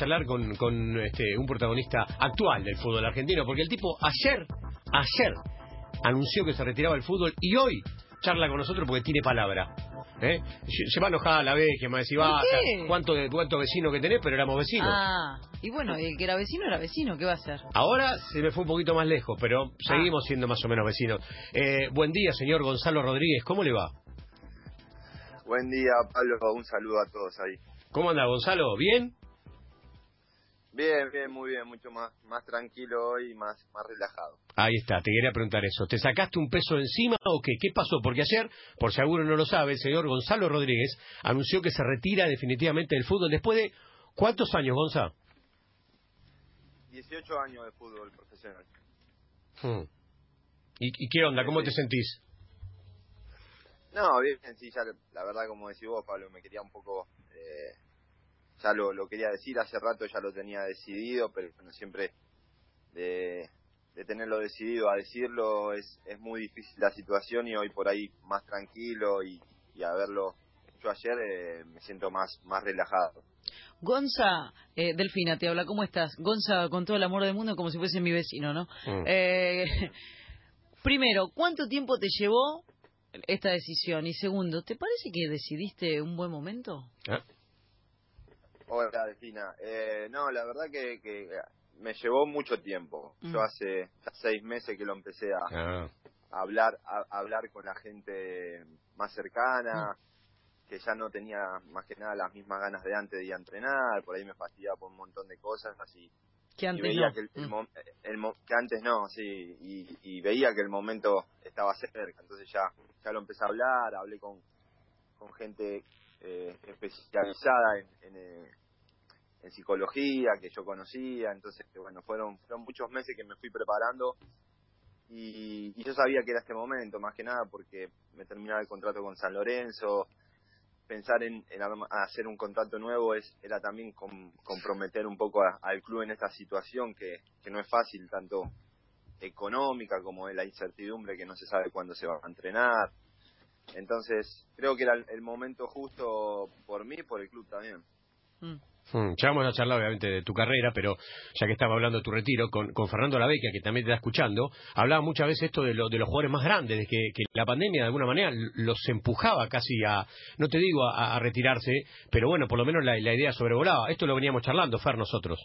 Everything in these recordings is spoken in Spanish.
charlar con, con este, un protagonista actual del fútbol argentino, porque el tipo ayer, ayer, anunció que se retiraba del fútbol y hoy charla con nosotros porque tiene palabra. ¿eh? Se va enojada la vez que me decía, ¿Por "Basta, qué? ¿cuánto, de, cuánto vecino que tenés? Pero éramos vecinos. Ah, y bueno, el que era vecino era vecino, ¿qué va a hacer? Ahora se me fue un poquito más lejos, pero seguimos siendo más o menos vecinos. Eh, buen día, señor Gonzalo Rodríguez, ¿cómo le va? Buen día, Pablo. Un saludo a todos ahí. ¿Cómo anda, Gonzalo? ¿Bien? Bien, bien, muy bien. Mucho más, más tranquilo hoy y más, más relajado. Ahí está, te quería preguntar eso. ¿Te sacaste un peso encima o qué? ¿Qué pasó? Porque ayer, por si alguno no lo sabe, el señor Gonzalo Rodríguez anunció que se retira definitivamente del fútbol después de... ¿Cuántos años, Gonzalo? 18 años de fútbol profesional. Hmm. ¿Y, y qué onda? ¿Cómo te sentís? No, bien, sí, ya la verdad, como decís vos, Pablo, me quería un poco. eh, ya lo, lo quería decir, hace rato ya lo tenía decidido, pero bueno, siempre de, de tenerlo decidido a decirlo es, es muy difícil la situación y hoy por ahí más tranquilo y, y haberlo hecho ayer eh, me siento más, más relajado. Gonza, eh, Delfina te habla, ¿cómo estás? Gonza, con todo el amor del mundo, como si fuese mi vecino, ¿no? Mm. Eh, primero, ¿cuánto tiempo te llevó esta decisión? Y segundo, ¿te parece que decidiste un buen momento? Hola, Delfina. Eh, no, la verdad que, que me llevó mucho tiempo. Mm. Yo hace ya seis meses que lo empecé a, Ah. a hablar a, a hablar con la gente más cercana, que ya no tenía más que nada las mismas ganas de antes de ir a entrenar, por ahí me fastidiaba por un montón de cosas, así. Que y antes veía no. que, el, el Mm. mo- el mo- que antes no, sí, y, y veía que el momento estaba cerca, entonces ya, ya lo empecé a hablar, hablé con, con gente eh, especializada en, en, eh, en psicología que yo conocía, entonces bueno, fueron, fueron muchos meses que me fui preparando y, y yo sabía que era este momento, más que nada porque me terminaba el contrato con San Lorenzo, pensar en, en hacer un contrato nuevo es era también com- comprometer un poco a- al club en esta situación que, que no es fácil tanto económica como de la incertidumbre que no se sabe cuándo se va a entrenar. Entonces creo que era el, el momento justo por mí y por el club también. Mm. Hmm, Ya vamos a charlar obviamente de tu carrera, pero ya que estaba hablando de tu retiro, con, con Fernando Lavecchia, que también te está escuchando, hablaba muchas veces esto de, lo- de los jugadores más grandes, de que, la pandemia de alguna manera los empujaba casi a, no te digo a, a retirarse, pero bueno, por lo menos la, idea sobrevolaba. Esto lo veníamos charlando, Fer, nosotros.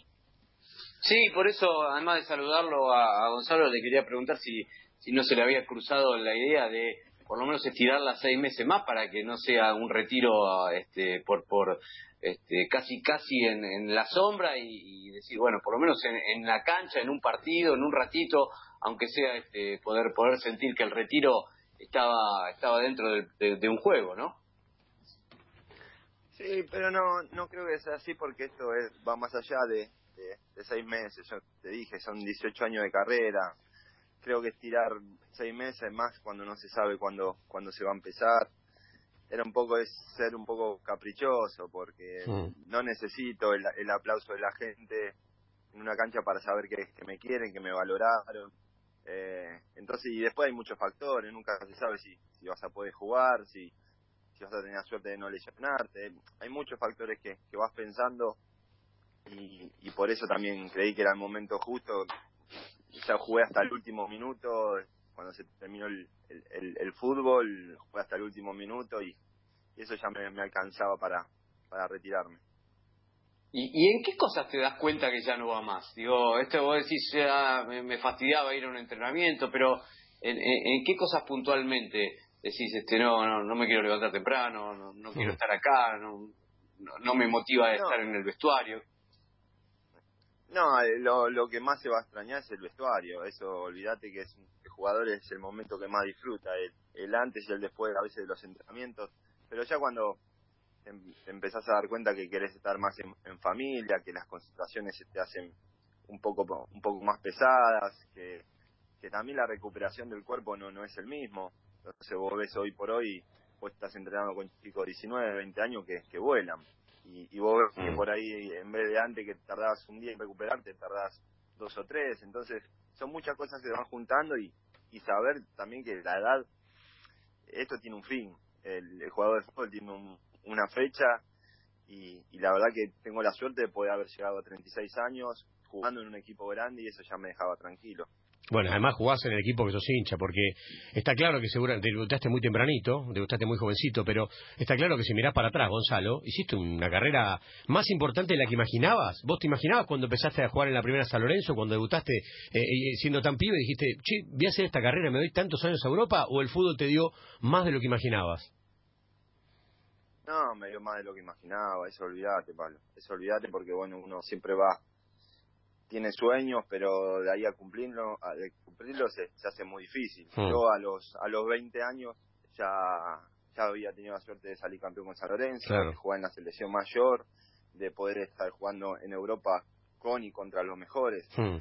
Sí, por eso, además de saludarlo a, a Gonzalo, le quería preguntar si, si no se le había cruzado la idea de por lo menos estirarla seis meses más para que no sea un retiro este, por, por este, casi casi en, en la sombra y, decir, bueno, por lo menos en, en la cancha, en un partido, en un ratito, aunque sea este, poder poder sentir que el retiro estaba estaba dentro de, un juego, ¿no? Sí, pero no, no creo que sea así porque esto es, va más allá de seis meses. Yo te dije, son 18 años de carrera. Creo que estirar seis meses más cuando no se sabe cuándo, cuándo se va a empezar. Era un poco es ser un poco caprichoso porque Mm. no necesito el, el aplauso de la gente en una cancha para saber que, que me quieren, que me valoraron. Eh, entonces, y después hay muchos factores, nunca se sabe si, si vas a poder jugar, si, si vas a tener la suerte de no lesionarte. Hay muchos factores que, que vas pensando y, y por eso también creí que era el momento justo. Ya jugué hasta el último minuto, cuando se terminó el, el, el- el fútbol, jugué hasta el último minuto y, y eso ya me, me alcanzaba para, para retirarme. ¿Y, ¿Y en qué cosas te das cuenta que ya no va más? Digo, esto vos decís, ya me, me fastidiaba ir a un entrenamiento, pero ¿en, en, en qué cosas puntualmente decís, este no, no, no me quiero levantar temprano, no, no quiero estar acá, no, no, no me motiva a No. estar en el vestuario? No, eh, lo, lo que más se va a extrañar es el vestuario. Eso, olvídate que es el jugador es el momento que más disfruta, el, el antes y el después a veces de los entrenamientos. Pero ya cuando te, em- empezás a dar cuenta que querés estar más en, en familia, que las concentraciones se te hacen un poco un poco más pesadas, que, que también la recuperación del cuerpo no no es el mismo. Entonces vos ves hoy por hoy, vos estás entrenando con chicos de 19, 20 años que, que vuelan. Y, y vos ves que Mm. por ahí, en vez de antes que tardabas un día en recuperarte, tardás dos o tres. Entonces son muchas cosas que se van juntando y, y saber también que la edad, esto tiene un fin. El, el jugador de fútbol tiene un- una fecha y, y la verdad que tengo la suerte de poder haber llegado a 36 años jugando en un equipo grande y eso ya me dejaba tranquilo. Bueno, además jugás en el equipo que sos hincha, porque está claro que seguramente debutaste muy tempranito, debutaste muy jovencito, pero está claro que si mirás para atrás, Gonzalo, hiciste una carrera más importante de la que imaginabas. ¿Vos te imaginabas cuando empezaste a jugar en la primera San Lorenzo, cuando debutaste eh, eh, siendo tan pibe, dijiste, che, voy a hacer esta carrera, me doy tantos años a Europa, o el fútbol te dio más de lo que imaginabas? No, me dio más de lo que imaginaba, eso olvídate, Pablo, eso olvídate porque, bueno, uno siempre va tiene sueños, pero de ahí a cumplirlo, a de cumplirlo se, se, hace muy difícil. Hmm. Yo a los a los 20 años ya ya había tenido la suerte de salir campeón con San Lorenzo, Claro. de jugar en la selección mayor, de poder estar jugando en Europa con y contra los mejores. Hmm.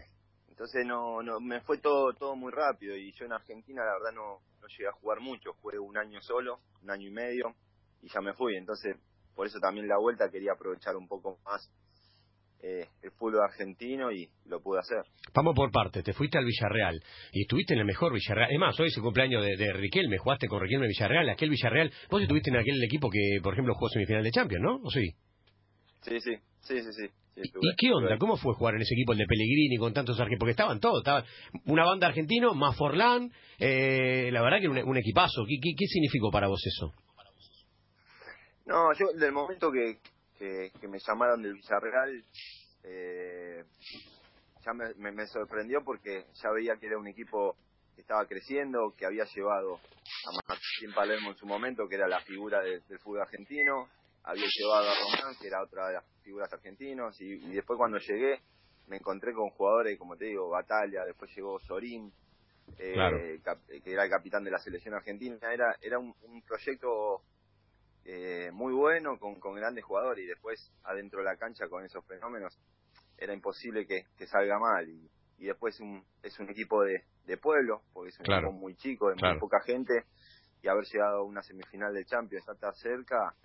Entonces no, no me fue todo todo muy rápido y yo en Argentina la verdad no, no llegué a jugar mucho, jugué un año solo, un año y medio y ya me fui. Entonces por eso también la vuelta quería aprovechar un poco más eh, el fútbol argentino y lo pude hacer. Vamos por parte, te fuiste al Villarreal y estuviste en el mejor Villarreal. Es más, hoy es el cumpleaños de, de Riquelme, jugaste con Riquelme Villarreal, aquel Villarreal. Vos estuviste en aquel equipo que, por ejemplo, jugó semifinal de Champions, ¿no? ¿O sí? Sí, sí, sí, sí, sí. sí, ¿Y, estuve- y qué onda? estuve- ¿Cómo fue jugar en ese equipo, el de Pellegrini, con tantos argentinos? Porque estaban todos, estaban una banda argentino, más Forlán, eh, la verdad que un, un equipazo. ¿Qué, qué, qué significó para vos eso? No, yo del momento que, que, que me llamaron del Villarreal, eh, ya me, me, me sorprendió porque ya veía que era un equipo que estaba creciendo, que había llevado a Martín Palermo en su momento, que era la figura de- del fútbol argentino, había llevado a Román, que era otra de las figuras argentinos, y, y después cuando llegué me encontré con jugadores, como te digo, Batalla, después llegó Sorín, eh, Claro. que era el capitán de la selección argentina, era, era un, un proyecto eh, muy bueno, con, con grandes jugadores, y después adentro de la cancha con esos fenómenos era imposible que, que salga mal. Y, y después un, es un equipo de, de pueblo, porque es un Claro. equipo muy chico, de Claro. muy poca gente, y haber llegado a una semifinal de Champions tan cerca,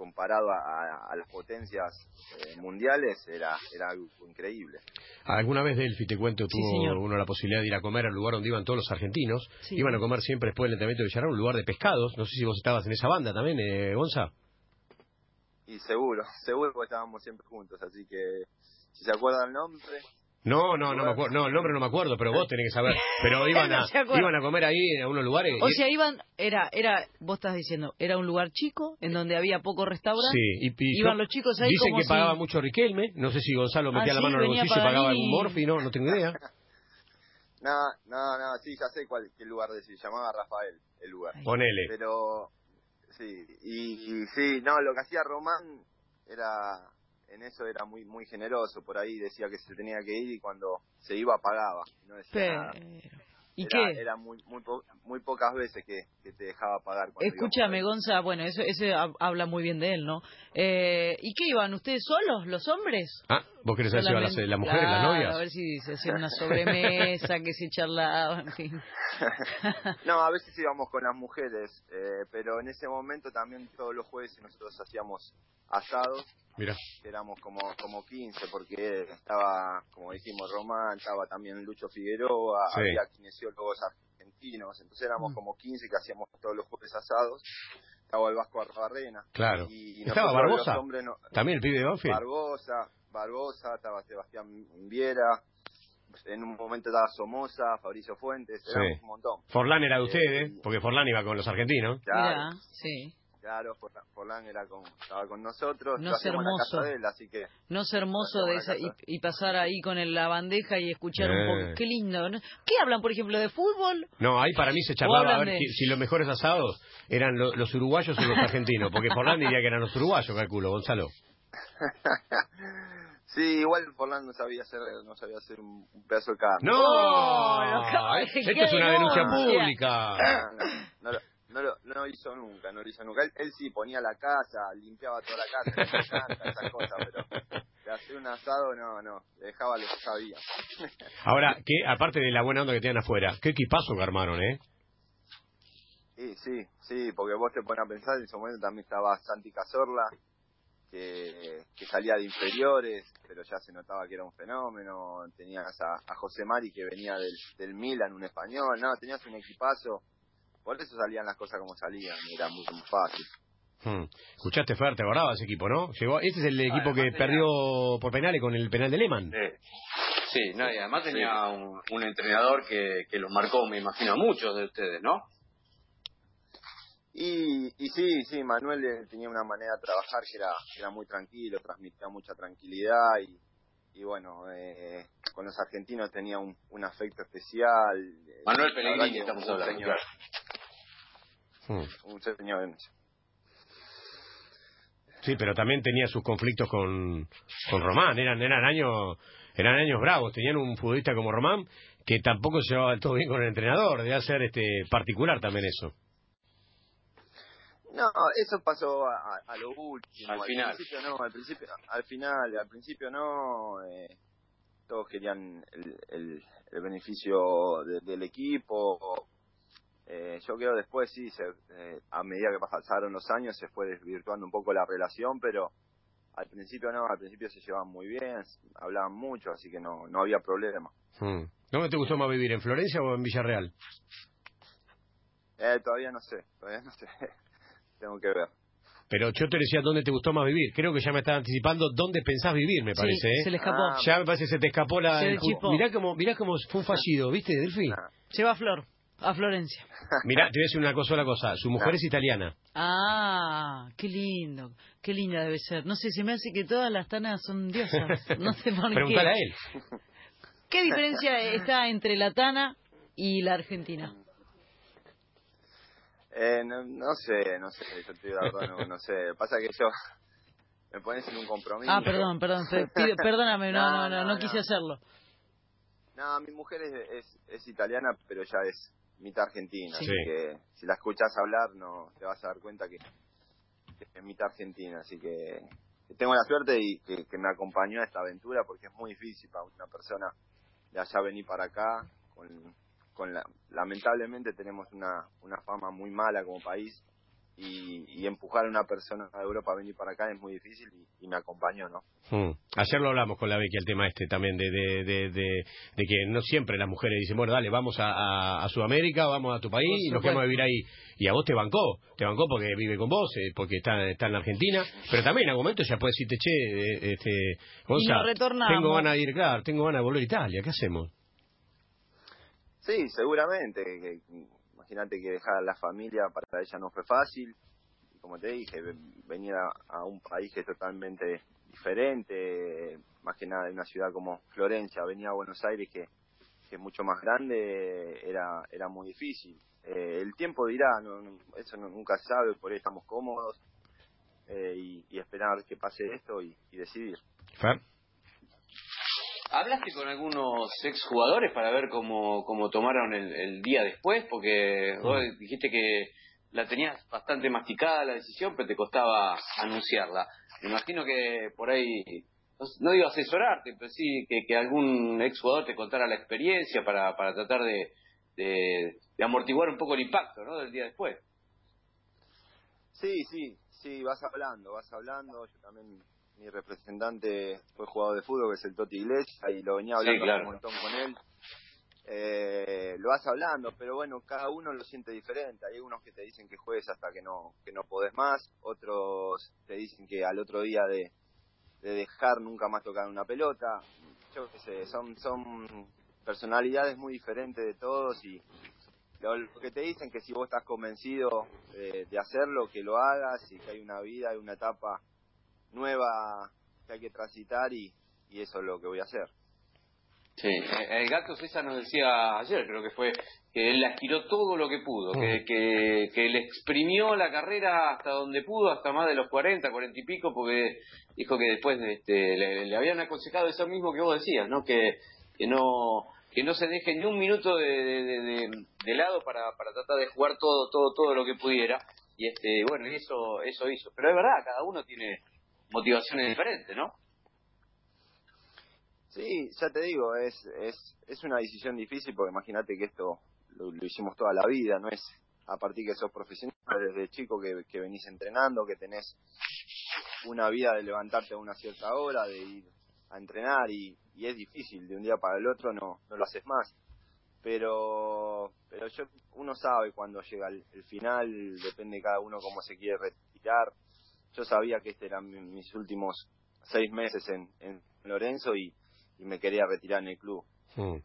comparado a, a- a las potencias eh, mundiales, era, era algo increíble. Alguna vez Delphi, te cuento, Sí, tuvo señor. uno la posibilidad de ir a comer al lugar donde iban todos los argentinos. Sí. Iban a comer siempre después del entrenamiento de Villarreal, un lugar de pescados. No sé si vos estabas en esa banda también, eh, Gonza. Y seguro, seguro que estábamos siempre juntos, así que si se acuerdan el nombre, No, no, no me acuerdo. No, el nombre no me acuerdo, pero vos tenés que saber. Pero iban No a, iban a comer ahí en unos lugares. O y- sea, iban, era, era, vos estás diciendo, era un lugar chico en donde había poco restaurante. Sí, y, y Iban los chicos ahí Dicen como que si- pagaba mucho Riquelme. No sé si Gonzalo metía Ah, la sí, mano en el bolsillo y pagaba algún morfi, no, no tengo idea. no, no, no, sí, ya sé cuál, qué lugar decir, llamaba Rafael el lugar. Ponele. Pero, sí, y, y sí, no, lo que hacía Román era, en eso era muy muy generoso, por ahí decía que se tenía que ir y cuando se iba pagaba, no decía Pero, nada. ¿Y era, qué? Era muy muy, po- muy pocas veces que, que te dejaba pagar. Escúchame, Gonza, bueno, eso, hab- habla muy bien de él, ¿no? Eh, ¿Y qué iban ustedes solos, los hombres? Ah, vos querés saber si iban las, Solamente- las mujeres, las novias. A ver si se hacía una sobremesa, que se charlaba, en fin. No, a veces íbamos con las mujeres, eh, pero en ese momento también todos los jueves nosotros hacíamos asados Mira, éramos como como 15 porque estaba como dijimos Román estaba también Lucho Figueroa Sí. había argentinos entonces éramos Mm. como 15 que hacíamos todos los jueves asados estaba el Vasco Arbarrena claro. y ¿Estaba nosotros Barbosa? no- También el pibe de Banfield. Barbosa Barbosa estaba Sebastián Viera en un momento estaba Somoza Fabricio Fuentes Sí. éramos un montón Forlán era de Eh, ustedes, porque Forlán iba con los argentinos. claro Mirá, sí. Claro Forlán, Forlán era con estaba con nosotros No es hermoso. casa de él así que No es hermoso de esa, y, y pasar ahí con el- la bandeja y escuchar un Eh. poco. Qué lindo. ¿no? ¿Qué hablan, por ejemplo, de fútbol? No, ahí para mí se charlaba a ver de- si, si los mejores asados eran lo- los uruguayos o los argentinos, porque Forlán diría que eran los uruguayos, calculo, Gonzalo. Sí, igual Forlán no sabía hacer, no sabía hacer un, un pedazo de carne. ¡No! Oh, Esto es una denuncia denuncia. pública. No, no, lo- no, hizo nunca, no lo hizo nunca. Él, él sí ponía la casa, limpiaba toda la casa, esas cosas, pero de hacer un asado no, no, le dejaba lo que sabía. Ahora, que aparte de la buena onda que tienen afuera, qué equipazo que armaron, ¿eh? Sí, sí, sí, porque vos te pones a pensar, en ese momento también estaba Santi Cazorla, que, que salía de inferiores, pero ya se notaba que era un fenómeno. Tenías a, a José Mari, que venía del, del Milan, un español, no, tenías un equipazo. Por eso salían las cosas como salían, era mucho más fácil. Hmm. Escuchaste, Fer, te acordabas ese equipo, ¿no? Llegó, ese es el equipo que perdió por penales con el penal de Lehmann. Sí, no, y además tenía un, un entrenador que, que los marcó, me imagino, a muchos de ustedes, ¿no? Y, y sí, sí, Manuel eh, tenía una manera de trabajar que era, que era muy tranquilo, transmitía mucha tranquilidad y, y bueno, eh, con los argentinos tenía un, un afecto especial. eh, Manuel Pellegrini, estamos hablando, señor, Hmm. un señor. Sí, pero también tenía sus conflictos con, con Román. Eran, eran años eran años bravos. Tenían un futbolista como Román que tampoco se llevaba todo bien con el entrenador. Debe ser este particular también eso. No, eso pasó a, a- a lo último. Al final. principio no, al principio, al final, al principio no. eh, todos querían el, el, el beneficio de- del equipo. Eh, yo creo después sí, se, eh, a medida que pasaron los años se fue desvirtuando un poco la relación, pero al principio no, al principio se llevaban muy bien, hablaban mucho, así que no, no había problema. Hmm. ¿Dónde te gustó más vivir, en Florencia o en Villarreal? Eh, todavía no sé, todavía no sé, tengo que ver. Pero yo te decía dónde te gustó más vivir. Creo que ya me estás anticipando dónde pensás vivir, me Sí, parece. ¿eh? se le escapó. Ah. Ya me parece que se te escapó la... Se el mirá cómo, mirá cómo fue un fallido, ¿viste, Delfi? Ah. Lleva a Flor, a Florencia. Mirá, te voy a decir una cosa, sola cosa. Su mujer es italiana. Ah, qué lindo, qué linda debe ser. No sé, se me hace que todas las tanas son diosas. No sé por Preguntale a qué. él. ¿Qué diferencia está entre la tana y la argentina? Eh, no, no sé, no sé, yo te digo la verdad, no, no sé. Pasa que yo me pones en un compromiso. Ah, perdón, perdón, pe- pido- perdóname, no, no, no, no, quise hacerlo. No, mi mujer es, es, es italiana, pero ya es mitad argentina. Sí. Así que si la escuchas hablar, no te vas a dar cuenta que, que es mitad argentina. Así que tengo la suerte y que, que me acompañó a esta aventura porque es muy difícil para una persona de allá venir para acá. Con, con la, lamentablemente tenemos una, una fama muy mala como país y, y empujar a una persona de Europa a venir para acá es muy difícil y, y me acompañó, ¿no? Hmm. Ayer lo hablamos con la Becky, el tema este también, de, de, de, de- de que no siempre las mujeres dicen, bueno, dale, vamos a, a, a Sudamérica, vamos a tu país y nos a vivir ahí. Y a vos te bancó, te bancó porque vive con vos, eh, porque está, está en la Argentina, pero también en algún momento ya puedes decirte, che, eh, este, Gonza, tengo ganas de ir, claro, tengo ganas de volver a Italia, ¿qué hacemos? Sí, seguramente. que- que- Imagínate que dejar a la familia para ella no fue fácil. Como te dije, ve- venir a, un país que es totalmente diferente, más que nada de una ciudad como Florencia, venir a Buenos Aires que, es mucho más grande, era, era muy difícil. Eh, el tiempo dirá, no, eso no- nunca se sabe, por ahí estamos cómodos eh, y, y esperar que pase esto y, decidir. ¿Hablaste con algunos exjugadores para ver cómo, cómo tomaron el, el día después? Porque vos dijiste que la tenías bastante masticada la decisión, pero te costaba anunciarla. Me imagino que por ahí, no, digo asesorarte, pero sí que, que algún exjugador te contara la experiencia para, para tratar de, de, de amortiguar un poco el impacto ¿no? del día después. Sí, sí, sí, vas hablando, vas hablando. Yo también, mi representante fue jugador de fútbol, que es el Toti Iglesias, y lo venía Sí, hablando claro. un montón con él. Eh, lo vas hablando, pero bueno, cada uno lo siente diferente. Hay unos que te dicen que juegues hasta que no que no podés más, otros te dicen que al otro día de, de dejar nunca más tocar una pelota. Yo qué sé, son, son personalidades muy diferentes de todos y lo, lo que te dicen que si vos estás convencido eh, de hacerlo, que lo hagas y que hay una vida, hay una etapa nueva que hay que transitar y, y eso es lo que voy a hacer. Sí, eh, el gato César nos decía ayer, creo que fue, que él aspiró todo lo que pudo, que, que, que le exprimió la carrera hasta donde pudo, hasta más de los 40, 40 y pico, porque dijo que después este, le, le habían aconsejado eso mismo que vos decías, ¿no? Que, que no que no se deje ni un minuto de, de, de- de- de lado para, para tratar de jugar todo todo todo lo que pudiera y este bueno y eso eso hizo pero es verdad cada uno tiene motivaciones diferentes no Sí, ya te digo, es, es, es una decisión difícil porque imagínate que esto lo, lo hicimos toda la vida, no es a partir que sos profesional desde chico que, que venís entrenando, que tenés una vida de levantarte a una cierta hora, de ir a entrenar y, y es difícil, de un día para el otro no, no lo haces más. Pero pero yo uno sabe cuando llega el, final, depende de cada uno cómo se quiere retirar. Yo sabía que este eran mi- mis últimos seis meses en, en Lorenzo y, y me quería retirar en el club. Mm.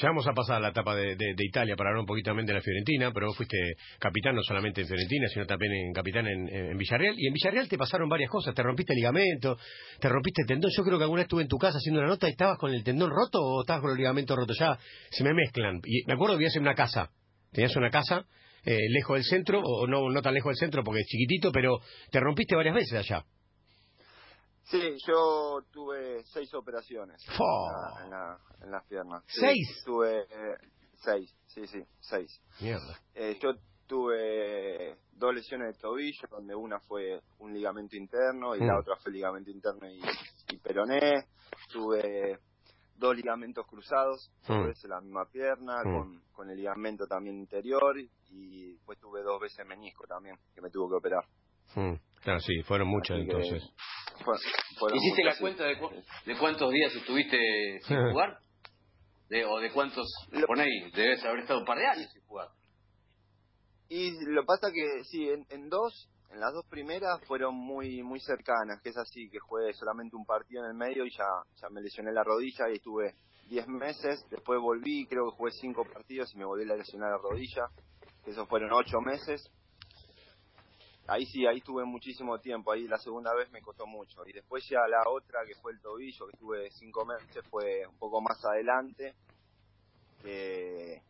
Ya vamos a pasar a la etapa de, de- de Italia para hablar un poquito también de la Fiorentina, pero vos fuiste capitán no solamente en Fiorentina, sino también en capitán en, en Villarreal. Y en Villarreal te pasaron varias cosas. Te rompiste el ligamento, te rompiste el tendón. Yo creo que alguna vez estuve en tu casa haciendo una nota y estabas con el tendón roto o estabas con el ligamento roto. Ya se me mezclan. Y me acuerdo que vivías en una casa. Tenías una casa eh, lejos del centro, o no, no tan lejos del centro porque es chiquitito, pero te rompiste varias veces allá. Sí, yo tuve seis operaciones en, la- en, la- en las piernas. Sí, ¿Seis? Tuve eh, seis, sí, sí, seis. Mierda. Eh, yo tuve dos lesiones de tobillo, donde una fue un ligamento interno y Mm. la otra fue ligamento interno y, y peroné. Tuve dos ligamentos cruzados, dos Mm. veces la misma pierna, Mm. con, con el ligamento también interior y después tuve dos veces menisco también, que me tuvo que operar. Mm. Claro, sí, fueron muchas Así que entonces. fue- fueron ¿Hiciste la sí. cuenta de, cu- de cuántos días estuviste sin jugar? De, ¿O de cuántos, Lo- por ahí, debes haber estado un par de años sin jugar? Y lo pasa que sí, en, en dos, en las dos primeras fueron muy muy cercanas, que es así, que jugué solamente un partido en el medio y ya, ya me lesioné la rodilla y estuve 10 meses, después volví, creo que jugué cinco partidos y me volví a lesionar la rodilla, que esos fueron ocho meses. Ahí sí, ahí estuve muchísimo tiempo, ahí la segunda vez me costó mucho. Y después ya la otra, que fue el tobillo, que estuve cinco meses, fue un poco más adelante, que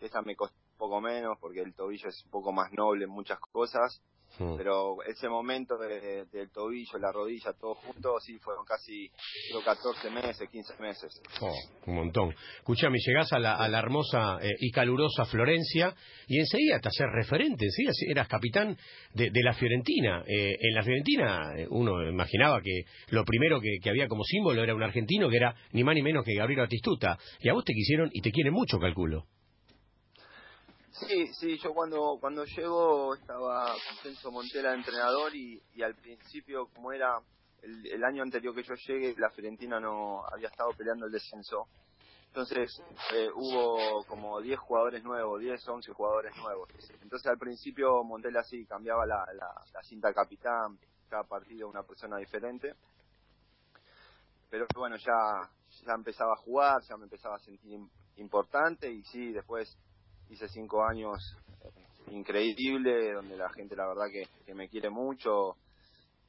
esa me costó un poco menos porque el tobillo es un poco más noble en muchas cosas, Mm. pero ese momento de- del tobillo, la rodilla, todo junto, sí, fueron casi creo, 14 meses, 15 meses. Oh, un montón. Escuchame, llegás a la, a la hermosa eh, y calurosa Florencia y enseguida te haces referente, ¿sí? Eras capitán de, de la Fiorentina. Eh, en la Fiorentina eh, uno imaginaba que lo primero que, que había como símbolo era un argentino que era ni más ni menos que Gabriel Batistuta. Y a vos te quisieron y te quieren mucho, calculo. Sí, sí, yo cuando cuando llego estaba con Celso Montela entrenador y, al principio, como era el, año anterior que yo llegué, la Fiorentina no había estado peleando el descenso. Entonces eh, hubo como 10 jugadores nuevos, 10, 11 jugadores nuevos. Entonces al principio Montela sí cambiaba la, la, cinta capitán, cada partido una persona diferente. Pero bueno, ya, ya empezaba a jugar, ya me empezaba a sentir im- importante y sí, después hice cinco años increíble, donde la gente la verdad que, me quiere mucho,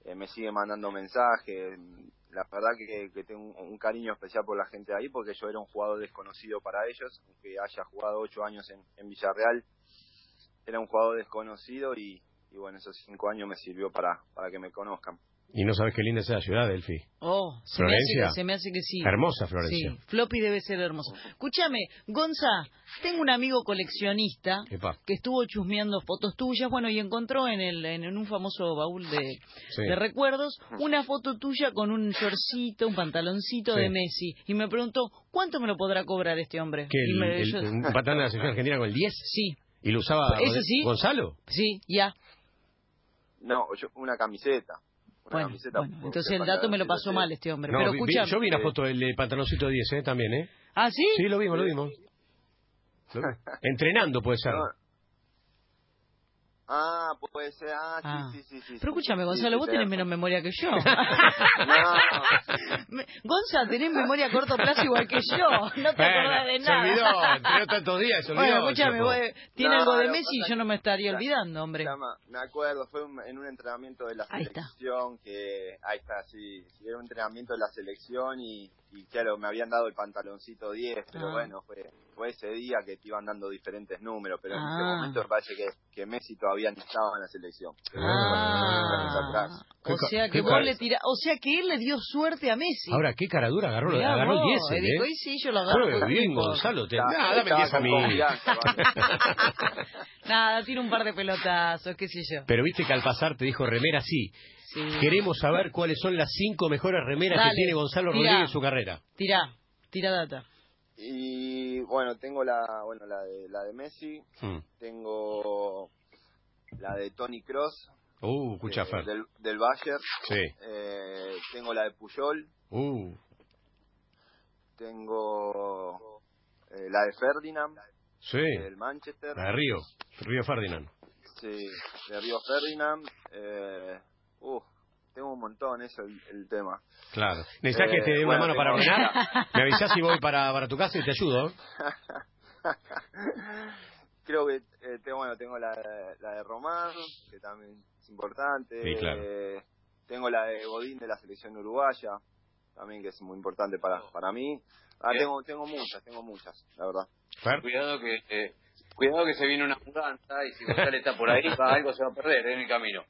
eh, me sigue mandando mensajes, la verdad que, que tengo un, un cariño especial por la gente de ahí, porque yo era un jugador desconocido para ellos, aunque haya jugado ocho años en, en Villarreal, era un jugador desconocido y, y bueno, esos cinco años me sirvió para, para que me conozcan. Y no sabes qué linda es esa ciudad, Delphi. Oh, se me, hace Florencia. que, se me hace que sí. Hermosa Florencia. Sí, Floppy debe ser hermoso. Escúchame, Gonza, tengo un amigo coleccionista Epa. que estuvo chusmeando fotos tuyas, bueno, y encontró en, el, en, un famoso baúl de, Sí. de recuerdos una foto tuya con un shortcito, un pantaloncito Sí. de Messi. Y me preguntó, ¿cuánto me lo podrá cobrar este hombre? ¿Qué, Y el, me- el- yo- un patán de la selección argentina con el 10? Sí, ¿Y lo usaba ¿Ese sí? Gonzalo? sí, ya. No, yo una camiseta. Una Bueno, entonces el dato me lo pasó mal este hombre. No, Pero vi- yo vi la foto del eh, pantaloncito 10, ¿eh? También, ¿eh? ¿Ah, sí? Sí, lo vimos, lo vimos. Lo vimos. Entrenando puede ser. No. Ah, puede ser, ah, Ah. sí, sí, sí, sí. Pero escúchame, sí, Gonzalo, sí, vos tenés tenés menos memoria que yo. No, Me- Gonza, tenés memoria a corto plazo igual que yo. No te Bueno, acordás de se nada. olvidó, entrenó tantos días, se olvidó. Bueno, escúchame, vos, tiene No, algo de Messi y yo no me estaría olvidando, hombre. llama- me acuerdo, fue un- en un entrenamiento de la Ahí está. selección que, ahí está, sí, sí, era un entrenamiento de la selección y, y claro, me habían dado el pantaloncito 10, pero Ah. bueno, fue, fue ese día que te iban dando diferentes números, pero en Ah. ese momento me parece que, que Messi todavía no estaba en la selección. Pero Ah, o sea que vos ca- le tirá, o sea que él le dio suerte a Messi. Ahora, qué cara dura, agarró, Mirá agarró el vos, 10, y dijo, ¿eh? "Y sí, yo lo agarro. Juega bien, tipo". Gonzalo. Te... Dame estaba 10 a mí. Nada, tira un par de pelotazos, qué sé yo. Pero viste que al pasar te dijo remera sí. Sí. Queremos saber cuáles son las cinco mejores remeras Dale, que tiene Gonzalo. Rodríguez en su carrera. Tirá, tira data. Y bueno, tengo la, bueno, la de, la de Messi, Hmm. tengo la de Tony Cross, Uh, escucha, eh, del, del Bayern, Sí. eh, tengo la de Puyol, Uh, tengo eh, la de Ferdinand, sí. del Manchester, La de Río. Río Ferdinand. Sí, de Río Ferdinand. Eh, uf, tengo un montón, eso es el, tema. Claro. ¿Necesitas que te dé una mano para ordenar? Me avisas si voy para, para tu casa y te ayudo. Creo que eh, tengo, bueno, tengo la, la de Román, que también es importante. Sí, claro. Eh, tengo la de Godín de la selección uruguaya, también que es muy importante para, para mí. Ah, tengo, tengo muchas, tengo muchas, la verdad. Cuidado que eh, cuidado que se viene una mudanza y si González está por ahí, algo se va a perder en el camino.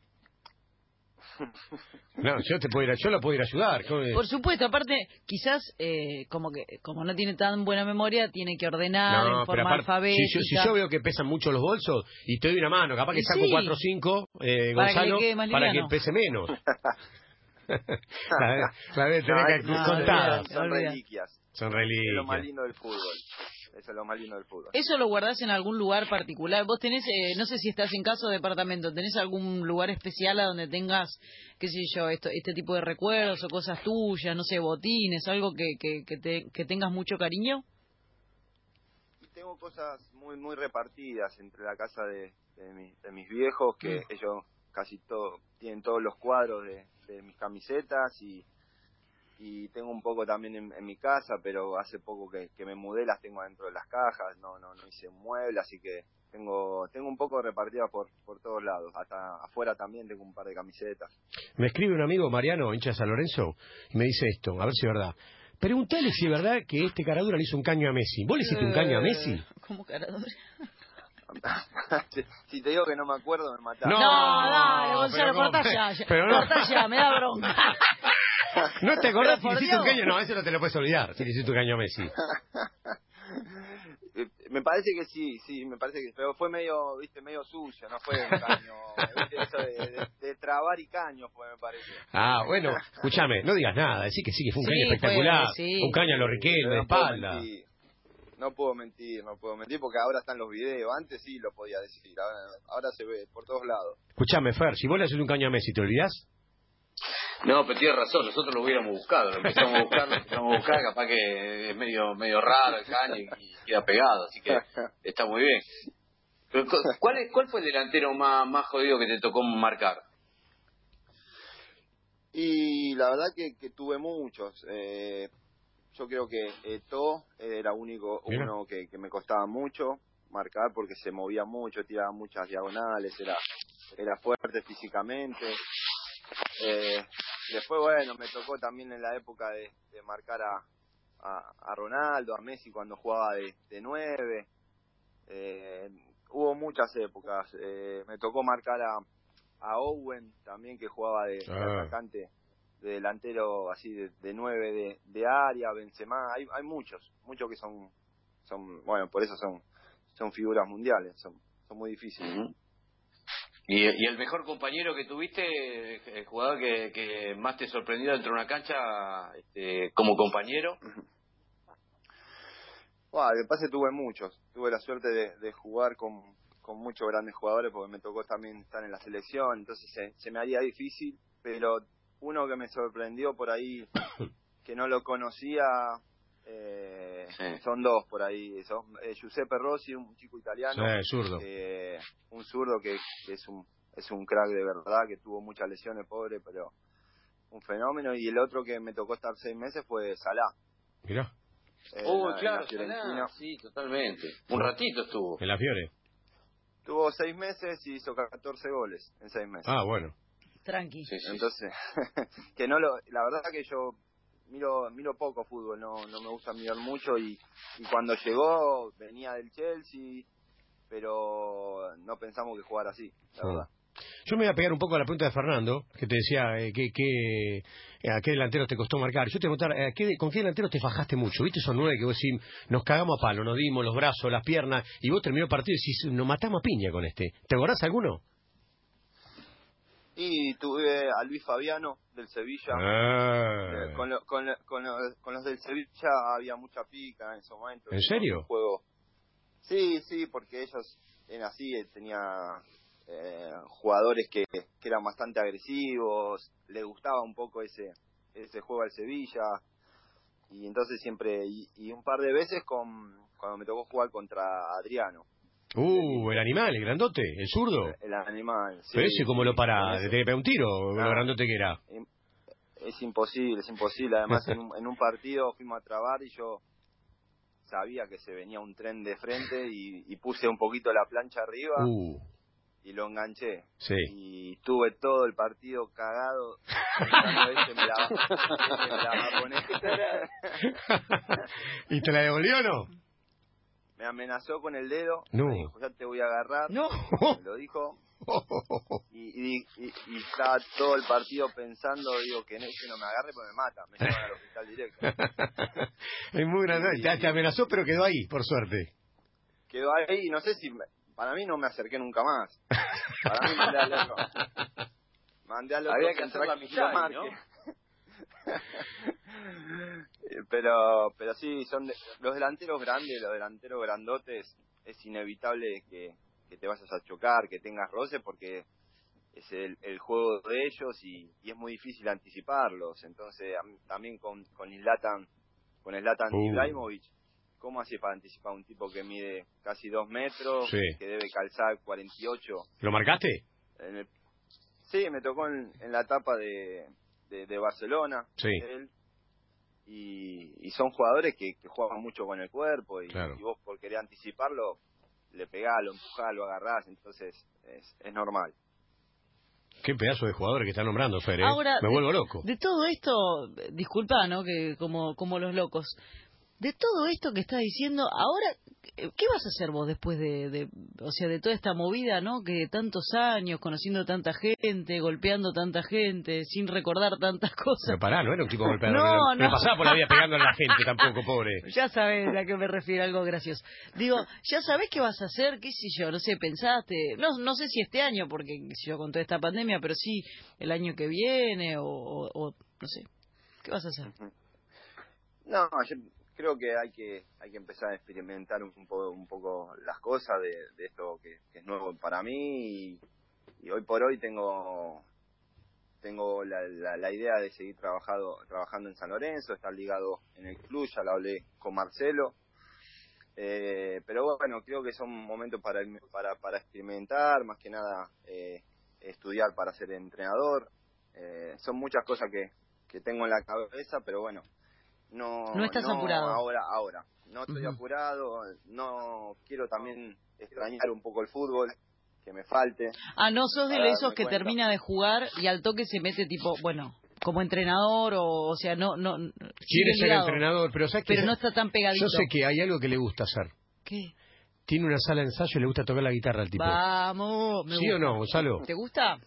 No, yo te puedo ir, yo lo puedo ir a ayudar. Por supuesto, aparte, quizás eh, como que como no tiene tan buena memoria, tiene que ordenar en forma alfabética. Si yo, veo que pesan mucho los bolsos y te doy una mano, capaz que saco 4 o 5, eh, Gonzalo, para que pese menos. la, vez tener que contar. Son reliquias. Son reliquias. Es lo más lindo del fútbol. Eso es lo más lindo del fútbol. ¿Eso lo guardás en algún lugar particular? Vos tenés, eh, no sé si estás en casa o departamento, ¿tenés algún lugar especial a donde tengas, qué sé yo, esto, este tipo de recuerdos o cosas tuyas, no sé, botines, algo que, que, que, te, que tengas mucho cariño? Tengo cosas muy muy repartidas entre la casa de, de, mis viejos, que mm. ellos casi todo, tienen todos los cuadros de, de mis camisetas y y tengo un poco también en, mi casa, pero hace poco que, me mudé las tengo dentro de las cajas, no no no hice un mueble, así que tengo tengo un poco repartida por por todos lados, hasta afuera también tengo un par de camisetas. Me escribe un amigo Mariano, hincha de San Lorenzo, y me dice esto, a ver si es verdad. Pregúntale si es verdad que este caradura le hizo un caño a Messi. ¿Vos le hiciste un caño a Messi? ¿Cómo caradura? si te digo que no me acuerdo, me matás. No, no dale, Gonzalo, cortá ya. Pero no. Cortá ya, me da bronca. ¿No te acordás si hiciste un caño? No, eso no te lo puedes olvidar, si le hiciste un caño a Messi. Me parece que sí, sí, me parece que pero fue medio, viste, medio sucio, no fue un caño, ¿viste? eso de, de, trabar y caño fue, me parece. Ah, bueno, escúchame, no digas nada, decís que sí, que fue un caño espectacular, un caño a los Riquelme de espalda. No puedo mentir, no puedo mentir porque ahora están los videos. Antes sí lo podía decir, ahora, ahora se ve por todos lados. Escúchame, Fer, si vos le haces un caño a Messi, ¿te olvidás? No, pero tienes razón, nosotros lo hubiéramos buscado, lo empezamos a buscar, lo empezamos a buscar, capaz que es medio medio raro el caño y, queda pegado, así que está muy bien. ¿cuál, es, ¿Cuál fue el delantero más, más jodido que te tocó marcar? Y la verdad que, que tuve muchos. Eh, yo creo que Eto era único uno que, que me costaba mucho marcar porque se movía mucho, tiraba muchas diagonales, era era fuerte físicamente. Eh, después, bueno, me tocó también en la época de, marcar a, a, Ronaldo, a Messi cuando jugaba de, de nueve. Eh, hubo muchas épocas. Eh, me tocó marcar a, a Owen también que jugaba de, ah. atacante, de delantero así de, de nueve de, de área, Benzema. Hay, hay muchos, muchos que son, son, bueno, por eso son, son figuras mundiales, son, son muy difíciles. ¿Y, el mejor compañero que tuviste, el jugador que, más te sorprendió dentro de una cancha este, como compañero? Bueno, de pase tuve muchos. Tuve la suerte de, jugar con, con muchos grandes jugadores porque me tocó también estar en la selección, entonces se, se me haría difícil, pero uno que me sorprendió por ahí, que no lo conocía, eh, Son dos por ahí. Son, eh, Giuseppe Rossi, un chico italiano. zurdo. Eh, un zurdo que, es un es un crack de verdad, que tuvo muchas lesiones, pobre, pero un fenómeno. Y el otro que me tocó estar seis meses fue Salah. Mira. oh, claro, Salah, sí, totalmente. Un ratito estuvo. En la Fiore. Tuvo seis meses y hizo 14 goles en seis meses. Ah, bueno. Tranqui. Entonces, que no lo, la verdad que yo miro miro poco fútbol, no no me gusta mirar mucho y, y cuando llegó venía del Chelsea, pero no pensamos que jugara así, la verdad. Yo me voy a pegar un poco a la pregunta de Fernando, que te decía eh, que, que, eh, a qué delantero te costó marcar. Yo te voy a contar, eh, ¿con qué delantero te fajaste mucho? ¿Viste esos nueve que vos decís, nos cagamos a palo, nos dimos los brazos, las piernas, y vos terminó el partido y decís, nos matamos a piña con este? ¿Te acordás alguno? Y tuve a Luis Fabiano del Sevilla. Ah. Eh, con, con, con, los del Sevilla había mucha pica en ese momento. ¿En serio? Juego. Sí, sí, porque ellos en así eh, tenía eh, jugadores que, que eran bastante agresivos, le gustaba un poco ese ese juego al Sevilla y entonces siempre y, y un par de veces con cuando me tocó jugar contra Adriano Uh, el animal, el grandote, el zurdo. El animal. Sí, Pero ese como sí, lo para, que pegar un tiro, lo grandote que era. Es imposible, es imposible. Además, en un, en un partido fuimos a trabar y yo sabía que se venía un tren de frente y, y puse un poquito la plancha arriba Uh, y lo enganché. sí. Y tuve todo el partido cagado. "Este me la, este me la va a poner". ¿Y te la devolvió o no? Me amenazó con el dedo. No. Me dijo, ya te voy a agarrar. No. Me lo dijo. Y, y, y, y estaba todo el partido pensando, digo, que no, que no me agarre porque me mata. Me llevan al hospital directo. es muy grande. Te, te amenazó, pero quedó ahí, por suerte. quedó ahí y no sé si me- para mí no me acerqué nunca más para mí mandé al otro mandé al otro Había que hacer la a que Eh, pero pero sí son de- los delanteros grandes los delanteros grandotes es inevitable que, que te vayas a chocar que tengas roce porque es el, el juego de ellos y, y es muy difícil anticiparlos entonces también con con Zlatan con Zlatan Uh. Ibrahimovic ¿Cómo hace para anticipar un tipo que mide casi dos metros, Sí. que debe calzar 48? ¿Lo marcaste? En el- Sí, me tocó en, en la etapa de, de, de Barcelona. Sí. él. Y, y son jugadores que, que juegan mucho con el cuerpo y, Claro. y vos por querer anticiparlo, le pegás, lo empujás, lo agarrás, entonces es, es normal. Qué pedazo de jugadores que está nombrando, Fer, ¿eh? Ahora, Me vuelvo loco. De todo esto, disculpa, ¿no? Que como, como los locos. De todo esto que estás diciendo, ahora, eh, ¿qué vas a hacer vos después de, de, o sea, de toda esta movida, ¿no? Que tantos años, conociendo tanta gente, golpeando tanta gente, sin recordar tantas cosas. Pero pará, no era un tipo golpeado. No, no, no. pasaba por la vida pegando a la gente tampoco, pobre. Ya sabes a qué me refiero, algo gracioso. Digo, ya sabés qué vas a hacer, qué sé yo, no sé, pensaste, no, no sé si este año, porque sé yo, con toda esta pandemia, pero sí el año que viene, o, o- o no sé, ¿qué vas a hacer? No, yo creo que hay que hay que empezar a experimentar un poco un poco las cosas de, esto que, es nuevo para mí y, y hoy por hoy tengo tengo la, la, la idea de seguir trabajado, trabajando en San Lorenzo, estar ligado en el club, ya lo hablé con Marcelo. Eh, pero bueno, creo que son momentos para, para, para experimentar, más que nada eh, estudiar para ser entrenador. Eh, son muchas cosas que, que tengo en la cabeza, pero bueno, no, No estás apurado. Ahora, ahora. No estoy apurado, no quiero también extrañar un poco el fútbol, que me falte. Ah, no sos de esos que cuenta. termina de jugar y al toque se mete tipo, bueno, como entrenador o, o sea, no, no, Quiere ser ligado, entrenador, pero ¿sabes qué? pero no está tan pegadito. Yo sé que hay algo que le gusta hacer. ¿Qué? Tiene una sala de ensayo y le gusta tocar la guitarra al tipo. Vamos. me ¿Sí o no, Gonzalo? ¿Te gusta?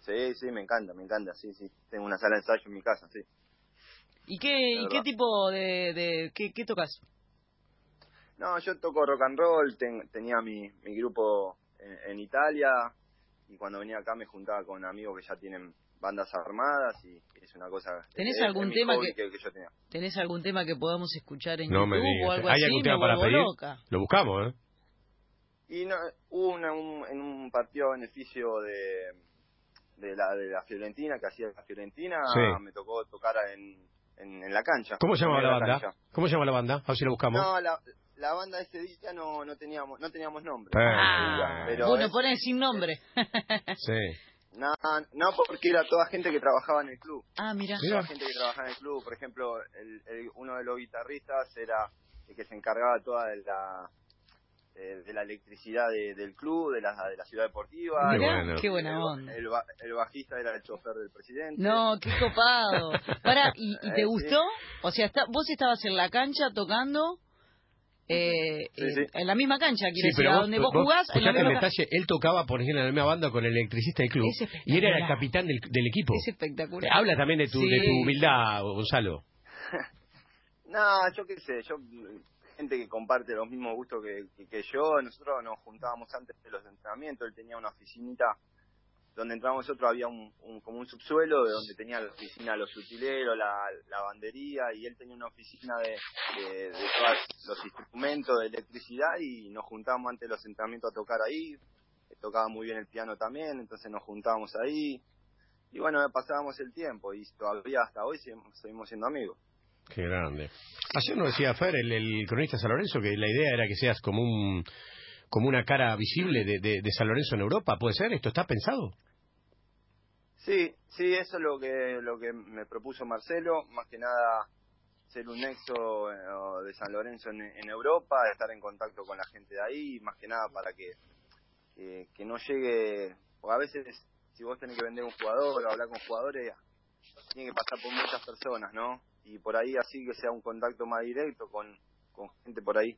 Sí, sí, me encanta, me encanta, sí, sí. Tengo una sala de ensayo en mi casa, sí. ¿Y qué, y qué tipo de, de qué, qué tocas? No, yo toco rock and roll, ten- tenía mi, mi grupo en, en Italia y cuando venía acá me juntaba con amigos que ya tienen bandas armadas y es una cosa... ¿Tenés es- algún tema que- que yo tenía. ¿Tenés algún tema que podamos escuchar en No me YouTube digas. o algo ¿Hay así? algún tema para pedir? loca. Lo buscamos, ¿eh? Y no, hubo una- un, en un partido a beneficio de, de, la, de la Fiorentina, que hacía la Fiorentina, Sí. me tocó tocar en, en, en la cancha. ¿Cómo se llama en la banda? cancha. ¿Cómo se llama la banda? A ver si la buscamos. No, la, la banda ese día no, no teníamos no teníamos nombre. Ah, pero Bueno, es- pones sin nombre. Sí. No, no porque era toda gente que trabajaba en el club. ah, mira. Mira. Toda gente que trabajaba en el club. Por ejemplo, el, el- uno de los guitarristas era el que se encargaba toda de la eh, de la electricidad de- del club, de la, de la ciudad deportiva. Qué bueno. qué buena El, onda. el ba- el bajista era el chofer del presidente. No, qué copado. Para, ¿y, y te Eh, gustó? O sea, está, vos estabas en la cancha tocando eh, Sí, eh, sí. en la misma cancha, quiero Sí, decir, a vos, donde vos, vos jugás, en la el misma ca- detalle, él tocaba, por ejemplo, en la misma banda con el electricista del club y era el capitán del, del equipo. Es espectacular. Habla también de tu, Sí. de tu humildad, Gonzalo. No, yo qué sé, yo gente que comparte los mismos gustos que, yo, nosotros nos juntábamos antes de los entrenamientos, él tenía una oficinita donde entrábamos nosotros. Había un, un- como un subsuelo de donde tenía la oficina los utileros, la lavandería. Y él tenía una oficina de, de, todos los instrumentos de electricidad. Y nos juntábamos antes de los entrenamientos a tocar ahí, tocaba muy bien el piano también, entonces nos juntábamos ahí. Y bueno, pasábamos el tiempo. Y todavía hasta hoy seguimos siendo amigos. Qué grande. Ayer nos decía Fer, el, el cronista San Lorenzo, que la idea era que seas como un como una cara visible de, de, de San Lorenzo en Europa. ¿Puede ser? ¿Esto está pensado? Sí, sí, eso es lo que lo que me propuso Marcelo, más que nada ser un nexo eh, de San Lorenzo en, en Europa, estar en contacto con la gente de ahí, más que nada para que que, que no llegue, o a veces si vos tenés que vender un jugador o hablar con jugadores, tiene que pasar por muchas personas, ¿no? Y por ahí así que sea un contacto más directo con, con gente por ahí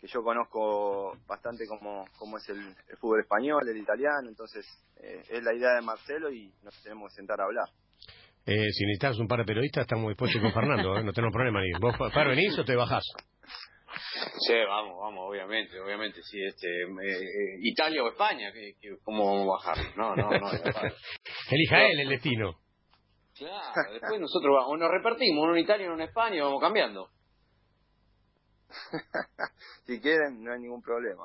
que yo conozco bastante como, como es el, el fútbol español, el italiano, entonces eh, es la idea de Marcelo y nos tenemos que sentar a hablar. Eh, si necesitas un par de periodistas, estamos dispuestos con Fernando, ¿eh? no tenemos problema ni. ¿Vos, Faro, venís o te bajás? Sí, vamos, vamos, obviamente, obviamente, sí, este, eh, eh, Italia o España, ¿cómo vamos a bajar? No, no, no. Elija él el destino. Claro, después nosotros vamos, o nos repartimos, uno en Italia, uno en España, y vamos cambiando. si quieren, no hay ningún problema.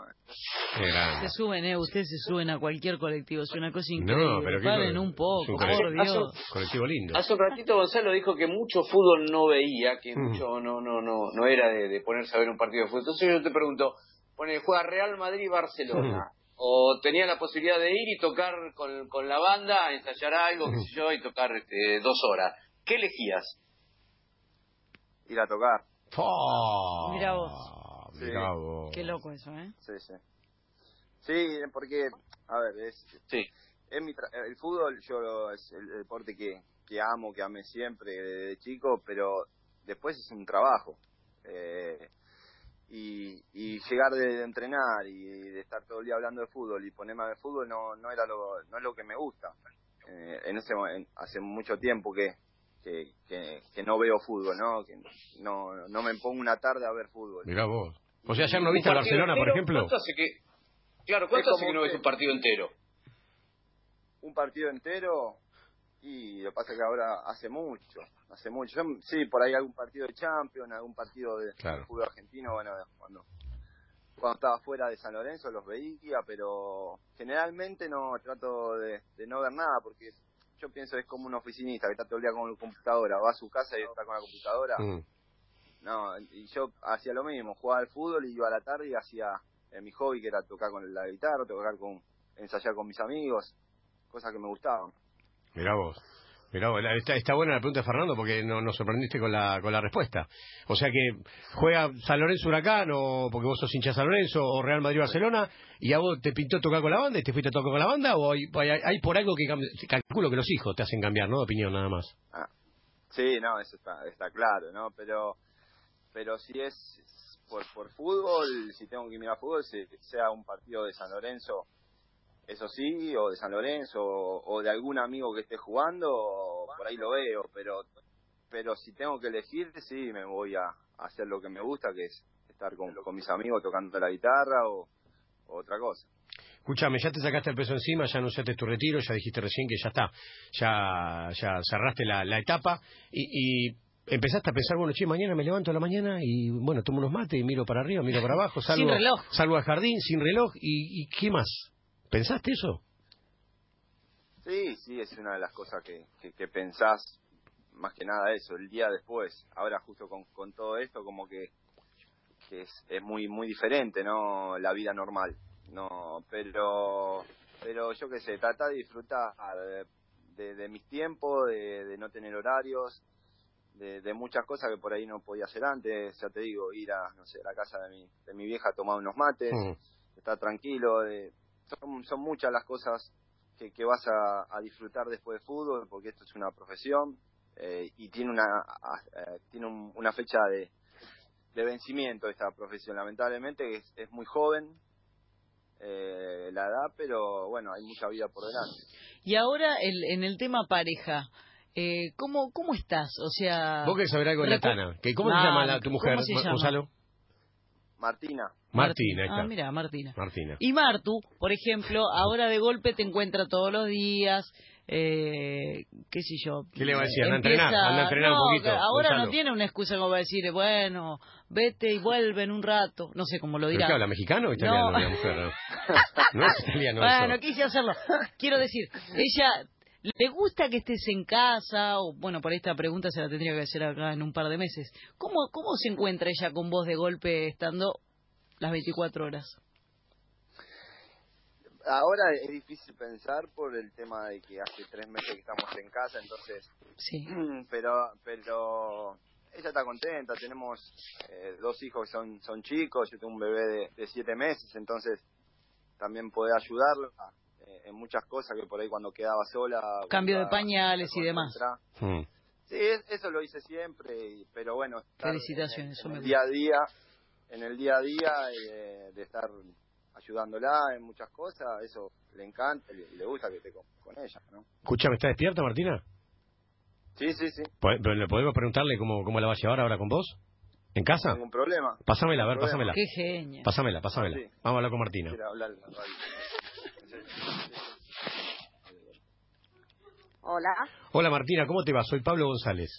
Se suben, eh, ustedes se suben a cualquier colectivo, es una cosa increíble. No, pero qué Paren un poco, un por colectivo- Dios. Colectivo lindo. Hace un ratito Gonzalo dijo que mucho fútbol no veía, que Mm. mucho no no no no era de, de ponerse a ver un partido de fútbol. Entonces yo te pregunto, pone juega Real Madrid Barcelona o tenía la posibilidad de ir y tocar con, con la banda, ensayar algo, qué sé yo, y tocar este, dos horas. ¿Qué elegías? Ir a tocar, Fua. Mirá vos. Mirá vos. Qué loco eso, ¿eh? sí, sí. Sí, porque, a ver, es, Sí. es mi tra- el fútbol yo es el deporte que, que amo, que amé siempre desde chico, pero después es un trabajo. Eh, y, y llegar de, de entrenar y de estar todo el día hablando de fútbol y ponerme a ver fútbol no no era lo no es lo que me gusta. Eh, en ese en- hace mucho tiempo que, que, que, que no veo fútbol, ¿no? Que no no me pongo una tarde a ver fútbol. Mirá vos. O sea, ayer no ¿Un viste a Barcelona, por ejemplo. ¿Cuánto hace que, claro, ¿cuánto hace que no ves un partido entero? un partido entero y lo que pasa es que ahora hace mucho, hace mucho. Yo, sí, por ahí algún partido de Champions, algún partido de, Claro. fútbol argentino, bueno, cuando cuando estaba fuera de San Lorenzo los veía, pero generalmente no trato de, de no ver nada porque yo pienso es como un oficinista que está todo el día con la computadora, va a su casa y está con la computadora. Mm. No, y yo hacía lo mismo, jugaba al fútbol y iba a la tarde y hacía eh, mi hobby que era tocar con la guitarra, tocar con ensayar con mis amigos, cosas que me gustaban. Mirá vos. Mirá vos. Está, está buena la pregunta de Fernando porque no, nos sorprendiste con la, con la respuesta. O sea que juega San Lorenzo Huracán o porque vos sos hincha San Lorenzo o Real Madrid Barcelona y a vos te pintó tocar con la banda y te fuiste a tocar con la banda o hay, hay, por algo que calculo que los hijos te hacen cambiar, ¿no? De opinión nada más. Ah, sí, no, eso está, está claro, ¿no? Pero pero si es por, por fútbol, si tengo que mirar fútbol, si sea un partido de San Lorenzo, eso sí, o de San Lorenzo, o, o de algún amigo que esté jugando, por ahí lo veo, pero pero si tengo que elegir, sí, me voy a, a hacer lo que me gusta, que es estar con, con mis amigos tocando la guitarra o, o otra cosa. Escúchame, ya te sacaste el peso encima, ya anunciaste tu retiro, ya dijiste recién que ya está, ya, ya cerraste la, la etapa y, y empezaste a pensar, bueno, che, mañana me levanto a la mañana y bueno, tomo unos mates y miro para arriba, miro para abajo, salgo, Sin reloj. salgo al jardín sin reloj y, y ¿qué más? ¿Pensaste eso? Sí, sí, es una de las cosas que, que, que pensás, más que nada eso, el día después. Ahora justo con, con todo esto como que, que es, es muy muy diferente, ¿no? La vida normal, ¿no? Pero, pero yo qué sé, trata de disfrutar de, de, de mis tiempos, de, de no tener horarios, de, de muchas cosas que por ahí no podía hacer antes, ya te digo, ir a, no sé, a la casa de mi, de mi vieja a tomar unos mates, Mm. estar tranquilo, de, son, son muchas las cosas que, que vas a, a disfrutar después de fútbol, porque esto es una profesión eh, y tiene una a- eh, tiene un- una fecha de, de vencimiento esta profesión. Lamentablemente es, es muy joven eh, la edad, pero bueno, hay mucha vida por delante. Y ahora el, en el tema pareja, eh, ¿cómo, ¿cómo estás? O sea... Vos querés saber algo de la Tana. ¿Que ¿Cómo No, se llama la- tu ¿cómo mujer, se Ma- llama? Gonzalo? Martina, Martina. Ah, mira, Martina. Martina. Y Martu, por ejemplo, ahora de golpe te encuentra todos los días, eh, qué sé yo. ¿Qué le va a decir? Anda a empieza- entrenar, anda a entrenar un No, poquito, Ahora Gonzalo. no tiene una excusa como para decir, bueno, vete y vuelve en un rato. No sé cómo lo ¿Pero dirá. qué habla? ¿Mexicano o italiano No. la mujer? No, No es italiano Bueno, eso. quise hacerlo. Quiero decir, ella le gusta que estés en casa o bueno, por esta pregunta se la tendría que hacer acá en un par de meses. ¿Cómo cómo se encuentra ella con vos de golpe estando las 24 horas? ahora es difícil pensar por el tema de que hace tres meses que estamos en casa, entonces... Sí. Pero, pero ella está contenta, tenemos eh, dos hijos que son, son chicos, yo tengo un bebé de, de siete meses, entonces también puede ayudarla en muchas cosas que por ahí cuando quedaba sola... Cambio de pañales y demás. Mm. Sí, es- eso lo hice siempre, y- pero bueno, Felicitaciones, en, me el día a día, en el día a día eh, de estar ayudándola en muchas cosas, eso le encanta y le gusta que esté con, con ella, ¿no? Escúchame, ¿está despierta Martina? Sí, sí, sí, ¿Le podemos preguntarle cómo, cómo la va a llevar ahora con vos? ¿En casa? ningún problema. Pásamela, a ver, pásamela. Qué genia. Pásamela, pásamela. Sí. Vamos a hablar con Martina. Hablar en la radio. Sí, sí. Hola. Hola Martina, ¿cómo te va? Soy Pablo González.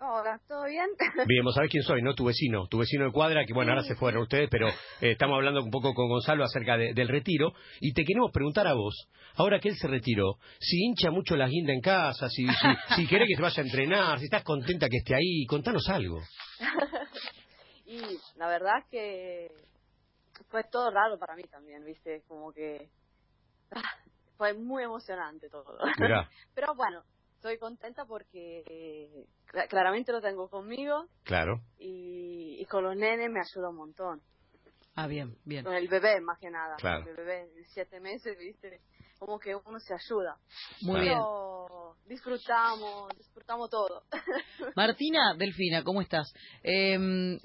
Hola, ¿todo bien? Bien, vos sabés quién soy, ¿no? Tu vecino, tu vecino de cuadra, que bueno, ahora se fueron ustedes, pero eh, estamos hablando un poco con Gonzalo acerca de- del retiro, y te queremos preguntar a vos, ahora que él se retiró, si hincha mucho la guinda en casa, si, si, si querés que se vaya a entrenar, si estás contenta que esté ahí, contanos algo. y la verdad que fue todo raro para mí también, ¿viste? Como que fue muy emocionante todo. Pero bueno, estoy contenta porque eh, cla- claramente lo tengo conmigo claro, y, y con los nenes me ayuda un montón. Ah, bien, bien. Con el bebé más que nada. Claro. El bebé siete meses, ¿viste? Como que uno se ayuda. Muy bien. Disfrutamos, disfrutamos todo. Martina Delfina, ¿cómo estás? Eh,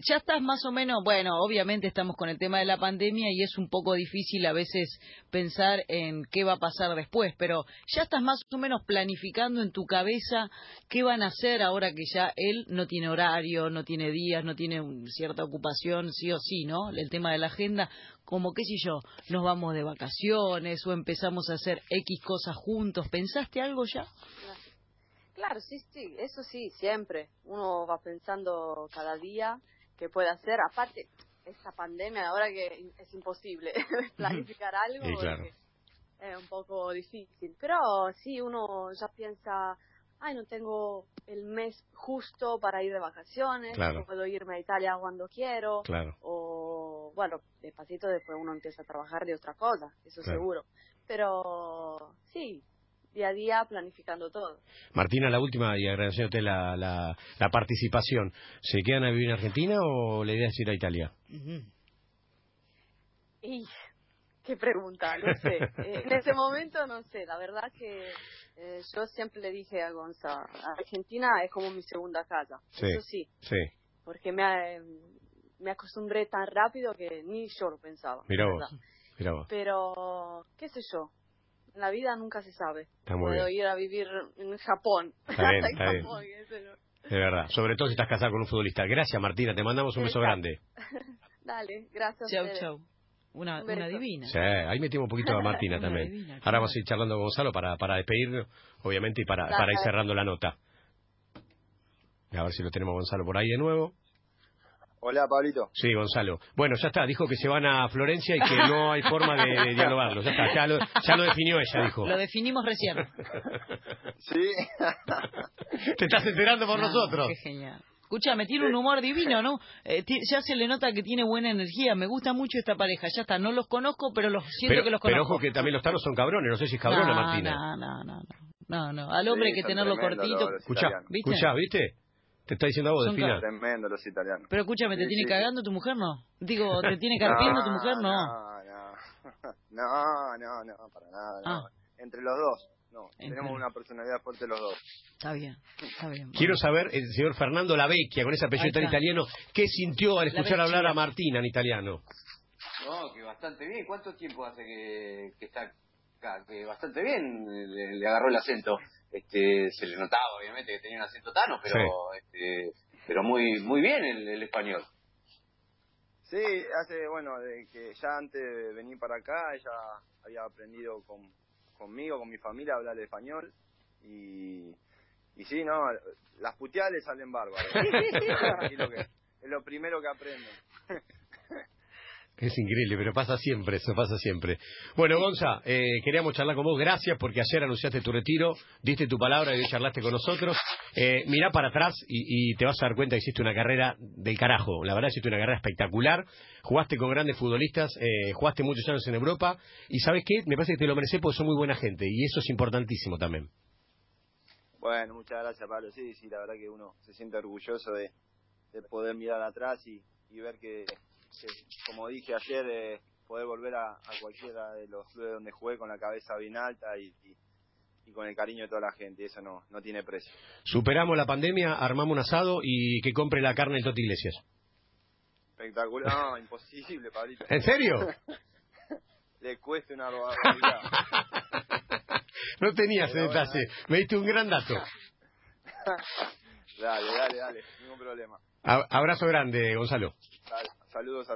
ya estás más o menos, bueno, obviamente estamos con el tema de la pandemia y es un poco difícil a veces pensar en qué va a pasar después, pero ya estás más o menos planificando en tu cabeza qué van a hacer ahora que ya él no tiene horario, no tiene días, no tiene cierta ocupación, sí o sí, ¿no? El tema de la agenda, como qué sé yo, nos vamos de vacaciones o empezamos a hacer X cosas juntos. ¿Pensaste algo ya? Claro, sí, sí, eso sí, siempre. Uno va pensando cada día qué puede hacer. Aparte, esta pandemia, ahora que es imposible planificar algo, Sí, claro. porque es un poco difícil. Pero sí, uno ya piensa, ay, no tengo el mes justo para ir de vacaciones, Claro. no puedo irme a Italia cuando quiero. claro. O, bueno, despacito después uno empieza a trabajar de otra cosa, eso Claro. seguro. Pero sí, día a día planificando todo. Martina, la última y agradeciéndote la, la, la participación. ¿Se quedan a vivir en Argentina o la idea es ir a Italia? Y qué pregunta, no sé. En ese momento no sé, la verdad que eh, yo siempre le dije a Gonza, Argentina es como mi segunda casa, Sí. eso sí, Sí, porque me, eh, me acostumbré tan rápido que ni yo lo pensaba. mira vos, mira vos. Pero, qué sé yo, en la vida nunca se sabe. Está muy Puedo bien. ir a vivir en Japón. Está bien, En está bien. Japón, qué sé yo. De verdad, sobre todo si estás casada con un futbolista. Gracias, Martina, te mandamos un beso grande. Dale, gracias. Chau, chau. Una, una divina. Sí, ahí metimos un poquito a Martina también. divina, Ahora vamos a ir charlando con Gonzalo para, para despedirnos, obviamente, y para, para ir cerrando la nota. A ver si lo tenemos a Gonzalo por ahí de nuevo. Hola, Pablito. Sí, Gonzalo. Bueno, ya está, dijo que se van a Florencia y que no hay forma de, de dialogarlo. Ya está, ya lo, ya lo definió ella, dijo. Lo definimos recién. Sí. Te estás enterando por No, nosotros. Qué genial. Escúchame, tiene un humor divino, ¿no? Eh, ya se le nota que tiene buena energía. Me gusta mucho esta pareja. Ya está, no los conozco, pero los siento Pero, que los pero conozco. ojo que también los taros son cabrones. No sé si es cabrona, no, Martina. No, no, no, no. No, no. Al hombre hay que tenerlo cortito. escuchá, ¿viste? Te está diciendo a vos, Son Delfina. Tremendo los italianos. Pero escúchame, ¿te Sí, tiene sí, cagando tu mujer? No. Digo, ¿te tiene carpiendo tu mujer? No. No, no. No, no, no, para nada. No. Ah. Entre los dos. No, Entre- tenemos una personalidad fuerte los dos. Está bien, está bien. Quiero saber, el señor Fernando Lavecchia, con ese apellido tan italiano, ¿qué sintió al escuchar hablar a Martina en italiano? No, que bastante bien. ¿Cuánto tiempo hace que, que está acá? Que bastante bien le, le agarró el acento. Este, se le notaba, obviamente, que tenía un acento tano, pero este, pero muy muy bien el, el español. Sí, hace, bueno, de que ya antes de venir para acá, ella había aprendido con, conmigo, con mi familia, a hablar español. Y, y sí, no, las puteales salen bárbaras. Que es lo primero que aprenden. Es increíble, pero pasa siempre, eso pasa siempre. Bueno, Gonza, eh, queríamos charlar con vos. Gracias porque ayer anunciaste tu retiro, diste tu palabra y hoy charlaste con nosotros. Eh, mirá para atrás y, te vas a dar cuenta que hiciste una carrera del carajo. La verdad, hiciste una carrera espectacular. Jugaste con grandes futbolistas, eh, jugaste muchos años en Europa. Y ¿sabes qué? Me parece que te lo mereces porque son muy buena gente. Y eso es importantísimo también. Bueno, muchas gracias, Pablo. Sí, sí, la verdad que uno se siente orgulloso de, de poder mirar atrás y ver que que, como dije ayer, eh, poder volver a, a, cualquiera de los clubes donde jugué con la cabeza bien alta y, y, y, con el cariño de toda la gente. Eso no, no tiene precio. Superamos la pandemia, armamos un asado y que compre la carne el Toti Iglesias. Espectacular. No, imposible, Pablito. ¿En serio? Le cuesta una barbaridad. no tenías ese detalle. Me diste un gran dato. dale, dale, dale. Ningún problema. Abrazo grande, Gonzalo. Dale. Saludos